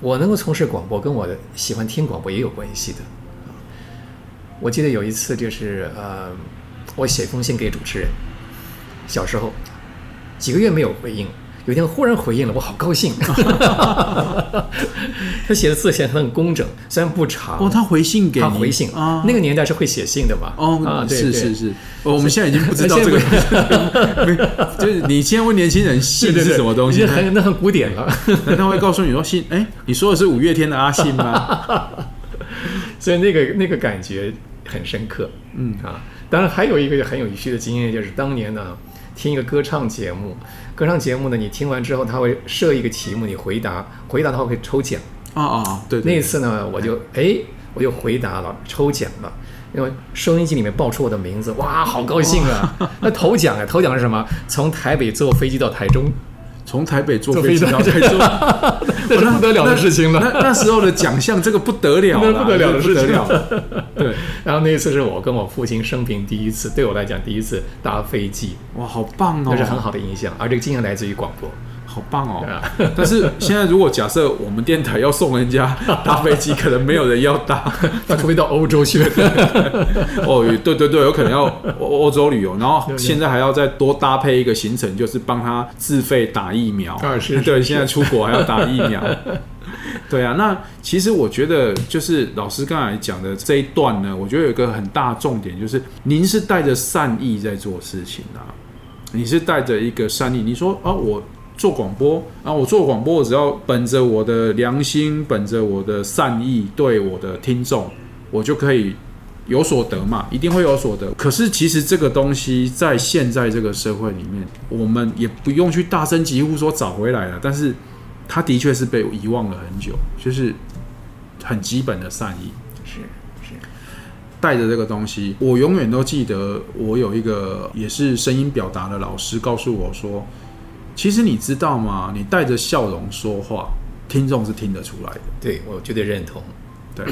S5: 我能够从事广播，跟我的喜欢听广播也有关系的。我记得有一次就是呃，我写封信给主持人，小时候几个月没有回应。有一天忽然回应了，我好高兴。他写的字写得很工整，虽然不长。
S4: 哦，他回信给你。
S5: 他回信啊，那个年代是会写信的吧？
S4: 哦，啊，是是是。我们现在已经不知道这个，就是你现在问年轻人信是什么东西？
S5: 很那很古典了。
S4: 他会告诉你说信，哎，你说的是五月天的阿信吗？
S5: 所以那个那个感觉很深刻。嗯啊，当然还有一个很有趣的经验，就是当年呢。听一个歌唱节目，歌唱节目呢，你听完之后，他会设一个题目，你回答，回答的话会抽奖。
S4: 啊啊，对。
S5: 那次呢，我就哎，我就回答了，抽奖了，因为收音机里面报出我的名字，哇，好高兴啊！那头奖啊，头奖是什么？从台北坐飞机到台中。
S4: 从台北坐飞机到台中，
S5: 那是不得了的事情了。
S4: 那那时候的奖项，这个不得了，
S5: 那不得了的事情。
S4: 对，
S5: 然后那一次是我跟我父亲生平第一次，对我来讲第一次搭飞机，
S4: 哇，好棒哦！
S5: 那是很好的印象，而这个经验来自于广播。
S4: 好棒哦！但是现在如果假设我们电台要送人家 搭飞机，可能没有人要搭，
S5: 那除非到欧洲去。
S4: 哦，对对对，有可能要欧洲旅游，然后现在还要再多搭配一个行程，就是帮他自费打疫苗。
S5: 啊，是，
S4: 对，现在出国还要打疫苗。对啊，那其实我觉得就是老师刚才讲的这一段呢，我觉得有一个很大重点，就是您是带着善意在做事情啊，你是带着一个善意，你说啊，我。做广播啊，我做广播，我只要本着我的良心，本着我的善意，对我的听众，我就可以有所得嘛，一定会有所得。可是其实这个东西在现在这个社会里面，我们也不用去大声疾呼说找回来了，但是它的确是被遗忘了很久，就是很基本的善意。
S5: 是是，
S4: 带着这个东西，我永远都记得，我有一个也是声音表达的老师告诉我说。其实你知道吗？你带着笑容说话，听众是听得出来的。
S5: 对，我绝对认同。
S4: 对，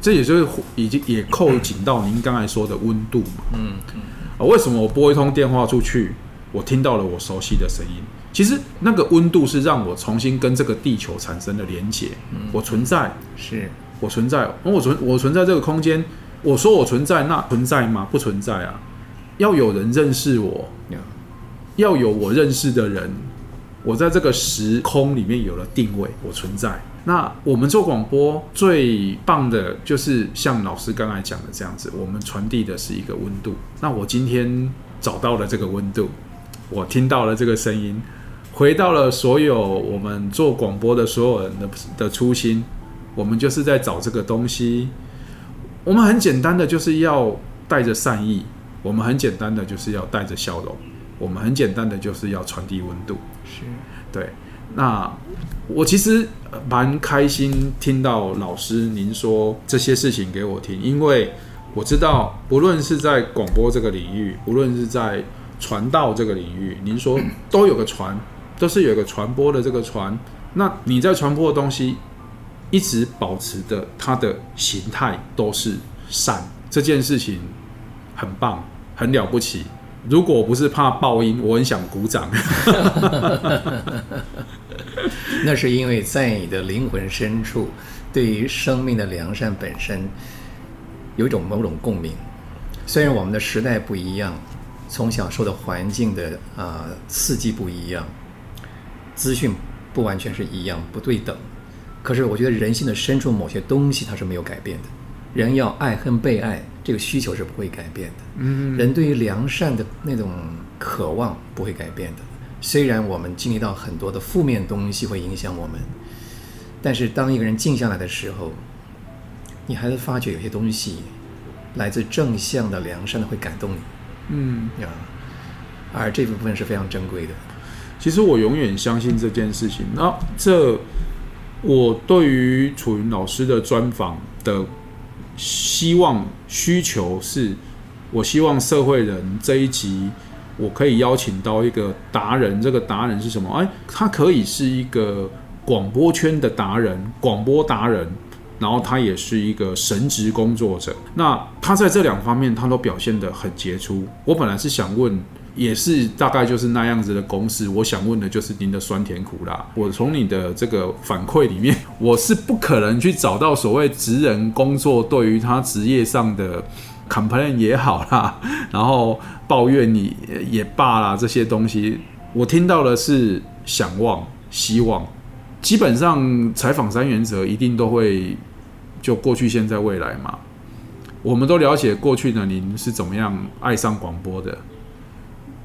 S4: 这也就是已经也扣紧到您刚才说的温度嘛。嗯嗯。啊，为什么我拨一通电话出去，我听到了我熟悉的声音？其实那个温度是让我重新跟这个地球产生了连接。嗯，我存在，
S5: 是
S4: 我存在。我存我存在这个空间。我说我存在，那存在吗？不存在啊。要有人认识我，要有我认识的人。我在这个时空里面有了定位，我存在。那我们做广播最棒的就是像老师刚才讲的这样子，我们传递的是一个温度。那我今天找到了这个温度，我听到了这个声音，回到了所有我们做广播的所有人的的初心，我们就是在找这个东西。我们很简单的就是要带着善意，我们很简单的就是要带着笑容。我们很简单的就是要传递温度，
S5: 是，
S4: 对。那我其实蛮开心听到老师您说这些事情给我听，因为我知道，不论是在广播这个领域，不论是在传道这个领域，您说都有个传，都是有个传播的这个传。那你在传播的东西，一直保持的它的形态都是善，这件事情很棒，很了不起。如果不是怕爆音，我很想鼓掌。
S5: 那是因为在你的灵魂深处，对于生命的良善本身，有一种某种共鸣。虽然我们的时代不一样，从小受的环境的啊、刺激不一样，资讯不完全是一样，不对等。可是我觉得人性的深处某些东西它是没有改变的。人要爱恨被爱，这个需求是不会改变的。嗯，人对于良善的那种渴望不会改变的。虽然我们经历到很多的负面东西会影响我们，但是当一个人静下来的时候，你还是发觉有些东西来自正向的、良善的会感动你。嗯啊，而这部分是非常珍贵的。
S4: 其实我永远相信这件事情。那这我对于楚云老师的专访的。希望需求是，我希望社会人这一集，我可以邀请到一个达人。这个达人是什么？哎，他可以是一个广播圈的达人，广播达人，然后他也是一个神职工作者。那他在这两方面，他都表现得很杰出。我本来是想问。也是大概就是那样子的公式。我想问的就是您的酸甜苦辣。我从你的这个反馈里面，我是不可能去找到所谓职人工作对于他职业上的 complain 也好啦，然后抱怨你也罢啦，这些东西，我听到的是想望、希望。基本上采访三原则一定都会就过去、现在、未来嘛。我们都了解过去的您是怎么样爱上广播的。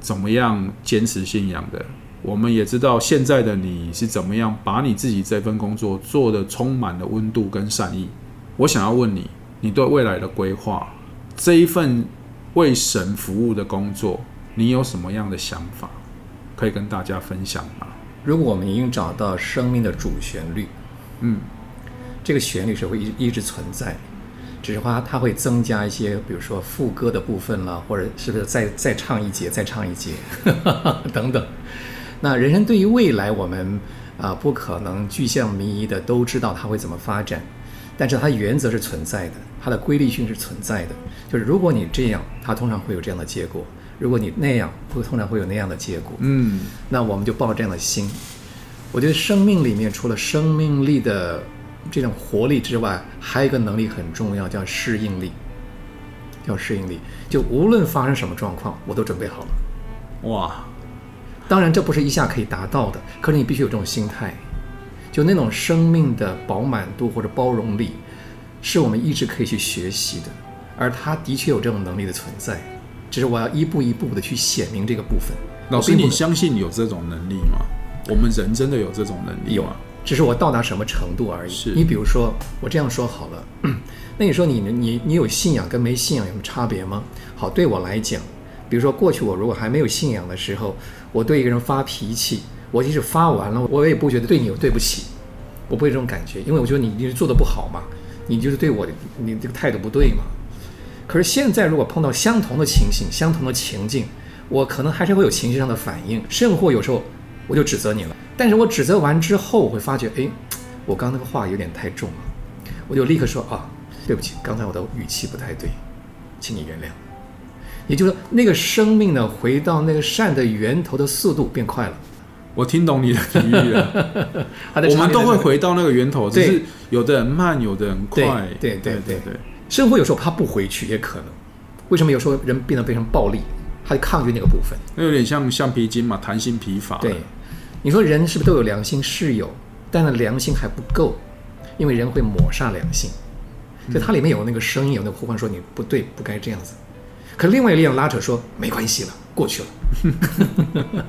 S4: 怎么样坚持信仰的？我们也知道现在的你是怎么样把你自己这份工作做得充满了温度跟善意。我想要问你，你对未来的规划，这一份为神服务的工作，你有什么样的想法可以跟大家分享吗？
S5: 如果我们已经找到生命的主旋律，嗯，这个旋律是会一一直存在。只是话，它会增加一些，比如说副歌的部分了，或者是不是再再唱一节，再唱一节，等等。那人生对于未来，我们啊不可能具象迷疑的都知道它会怎么发展，但是它原则是存在的，它的规律性是存在的。就是如果你这样，它通常会有这样的结果；如果你那样，会通常会有那样的结果。嗯，那我们就抱这样的心。我觉得生命里面除了生命力的。这种活力之外，还有一个能力很重要，叫适应力。叫适应力，就无论发生什么状况，我都准备好了。哇！当然，这不是一下可以达到的，可是你必须有这种心态，就那种生命的饱满度或者包容力，是我们一直可以去学习的。而他的确有这种能力的存在，只是我要一步一步的去显明这个部分。
S4: 老师，你相信有这种能力吗？我们人真的有这种能力吗？
S5: 有啊。只是我到达什么程度而已。你比如说，我这样说好了，那你说你你你有信仰跟没信仰有什么差别吗？好，对我来讲，比如说过去我如果还没有信仰的时候，我对一个人发脾气，我即使发完了，我也不觉得对你有对不起，我不会这种感觉，因为我觉得你你是做的不好嘛，你就是对我的你这个态度不对嘛。可是现在如果碰到相同的情形、相同的情境，我可能还是会有情绪上的反应，甚或有时候我就指责你了。但是我指责完之后，我会发觉，哎，我刚那个话有点太重了，我就立刻说啊，对不起，刚才我的语气不太对，请你原谅。也就是说，那个生命呢，回到那个善的源头的速度变快了。
S4: 我听懂你的比喻了。我们都会回到那个源头，只是有的人慢，有的人快。
S5: 对对对对对。生活有时候他不回去也可能。为什么有时候人变得非常暴力？他就抗拒那个部分。
S4: 那有点像橡皮筋嘛，弹性疲乏。
S5: 对。你说人是不是都有良心？是有，但那良心还不够，因为人会抹杀良心，就它里面有那个声音，有那个呼唤说你不对，不该这样子。可另外一个力量拉扯说没关系了，过去了。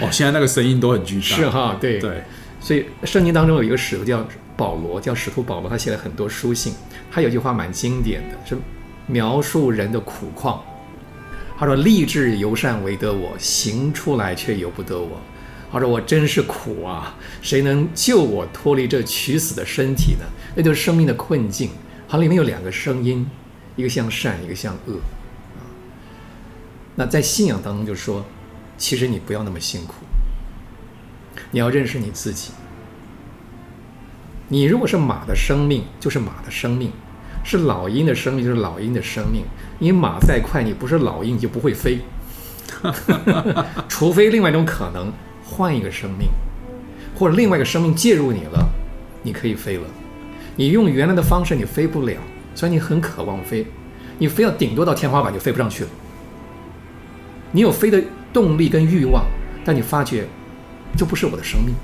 S4: 哦，现在那个声音都很巨大。
S5: 是哈，对对。所以圣经当中有一个使徒叫保罗，叫使徒保罗，他写了很多书信。他有句话蛮经典的，是描述人的苦况。他说：“立志由善为得我，行出来却由不得我。”他说：“我真是苦啊！谁能救我脱离这取死的身体呢？那就是生命的困境。它里面有两个声音，一个像善，一个像恶。那在信仰当中，就说，其实你不要那么辛苦，你要认识你自己。你如果是马的生命，就是马的生命；是老鹰的生命，就是老鹰的生命。你马再快，你不是老鹰，你就不会飞。除非另外一种可能。”换一个生命，或者另外一个生命介入你了，你可以飞了。你用原来的方式，你飞不了，所以你很渴望飞，你非要顶多到天花板就飞不上去了。你有飞的动力跟欲望，但你发觉这不是我的生命。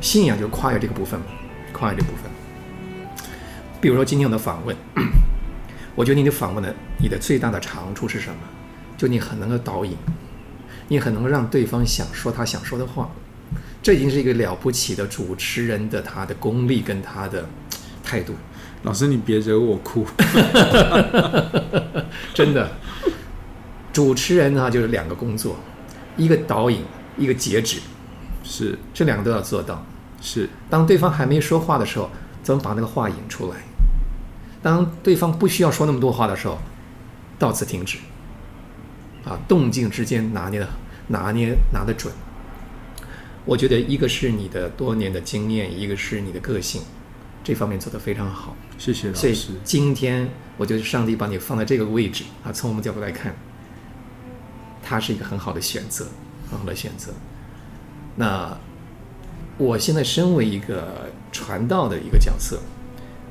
S5: 信仰就跨越这个部分嘛，跨越这部分。比如说今天我的访问，我觉得你的访问的你的最大的长处是什么？就你很能够导引。你很能让对方想说他想说的话，这已经是一个了不起的主持人的他的功力跟他的态度。
S4: 老师，你别惹我哭。
S5: 真的，主持人呢就是两个工作，一个导引，一个截止，
S4: 是
S5: 这两个都要做到。
S4: 是，
S5: 当对方还没说话的时候，怎么把那个话引出来？当对方不需要说那么多话的时候，到此停止。啊，动静之间拿捏的拿捏拿得准，我觉得一个是你的多年的经验，一个是你的个性，这方面做得非常好。
S4: 谢谢老师。
S5: 所以今天我觉得上帝把你放在这个位置啊，从我们角度来看，他是一个很好的选择，很好的选择。那我现在身为一个传道的一个角色，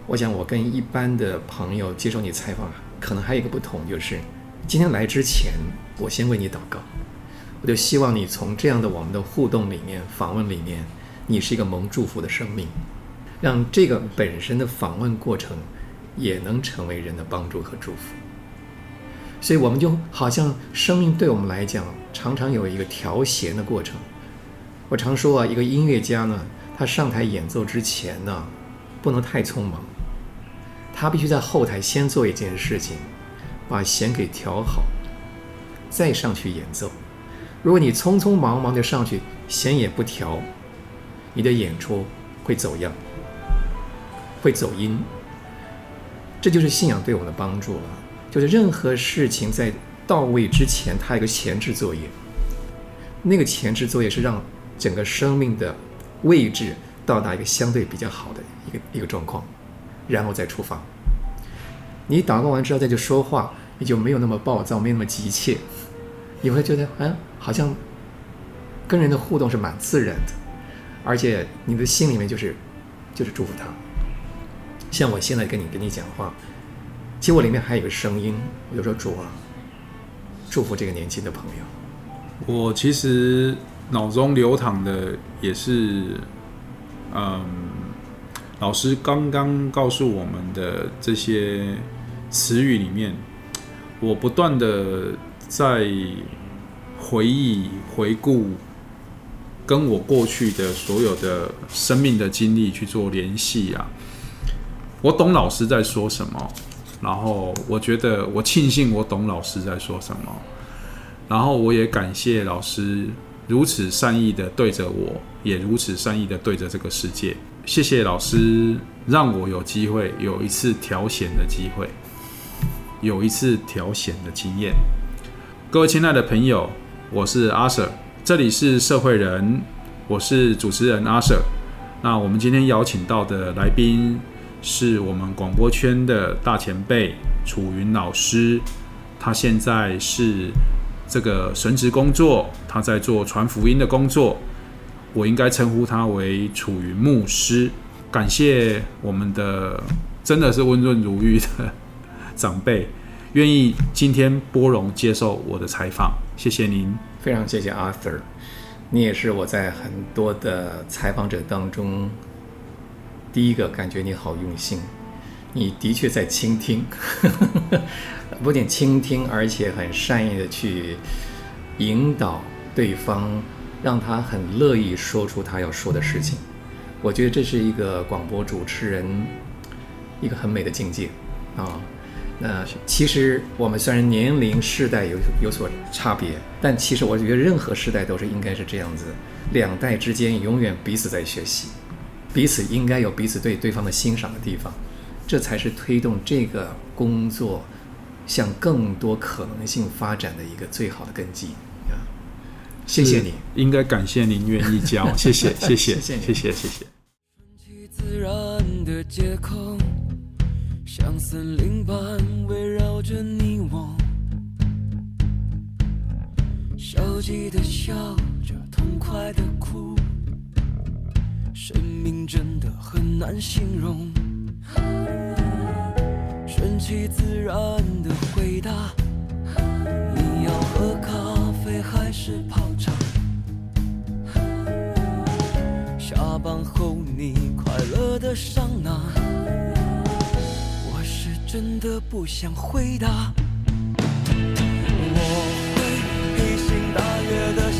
S5: 我想我跟一般的朋友接受你采访，可能还有一个不同就是。今天来之前，我先为你祷告，我就希望你从这样的我们的互动里面、访问里面，你是一个蒙祝福的生命，让这个本身的访问过程也能成为人的帮助和祝福。所以，我们就好像生命对我们来讲，常常有一个调弦的过程。我常说啊，一个音乐家呢，他上台演奏之前呢，不能太匆忙，他必须在后台先做一件事情。把弦给调好，再上去演奏。如果你匆匆忙忙的上去，弦也不调，你的演出会走样，会走音。这就是信仰对我们的帮助了。就是任何事情在到位之前，它有个前置作业。那个前置作业是让整个生命的位置到达一个相对比较好的一个一个状况，然后再出发。你祷告完之后再去说话。你就没有那么暴躁，没有那么急切，你会觉得，哎，好像跟人的互动是蛮自然的，而且你的心里面就是就是祝福他。像我现在跟你跟你讲话，其实我里面还有一个声音，我就说主啊，祝福这个年轻的朋友。
S4: 我其实脑中流淌的也是，嗯，老师刚刚告诉我们的这些词语里面。我不断的在回忆、回顾，跟我过去的所有的生命的经历去做联系啊。我懂老师在说什么，然后我觉得我庆幸我懂老师在说什么，然后我也感谢老师如此善意的对着我，也如此善意的对着这个世界。谢谢老师让我有机会有一次调弦的机会。有一次调弦的经验，各位亲爱的朋友，我是阿 Sir，这里是社会人，我是主持人阿 Sir。那我们今天邀请到的来宾是我们广播圈的大前辈楚云老师，他现在是这个神职工作，他在做传福音的工作，我应该称呼他为楚云牧师。感谢我们的真的是温润如玉的。长辈愿意今天拨冗接受我的采访，谢谢您。
S5: 非常谢谢 Arthur，你也是我在很多的采访者当中第一个感觉你好用心，你的确在倾听，不仅倾听，而且很善意的去引导对方，让他很乐意说出他要说的事情。我觉得这是一个广播主持人一个很美的境界啊。那其实我们虽然年龄、世代有有所差别，但其实我觉得任何时代都是应该是这样子，两代之间永远彼此在学习，彼此应该有彼此对对方的欣赏的地方，这才是推动这个工作向更多可能性发展的一个最好的根基啊！谢谢你，
S4: 应该感谢您愿意教，谢谢谢谢谢谢谢谢。
S6: 像森林般围绕着你我，消极的笑着，痛快的哭，生命真的很难形容。顺其自然的回答，你要喝咖啡还是泡茶？下班后你快乐的上哪。真的不想回答。我会披星戴月的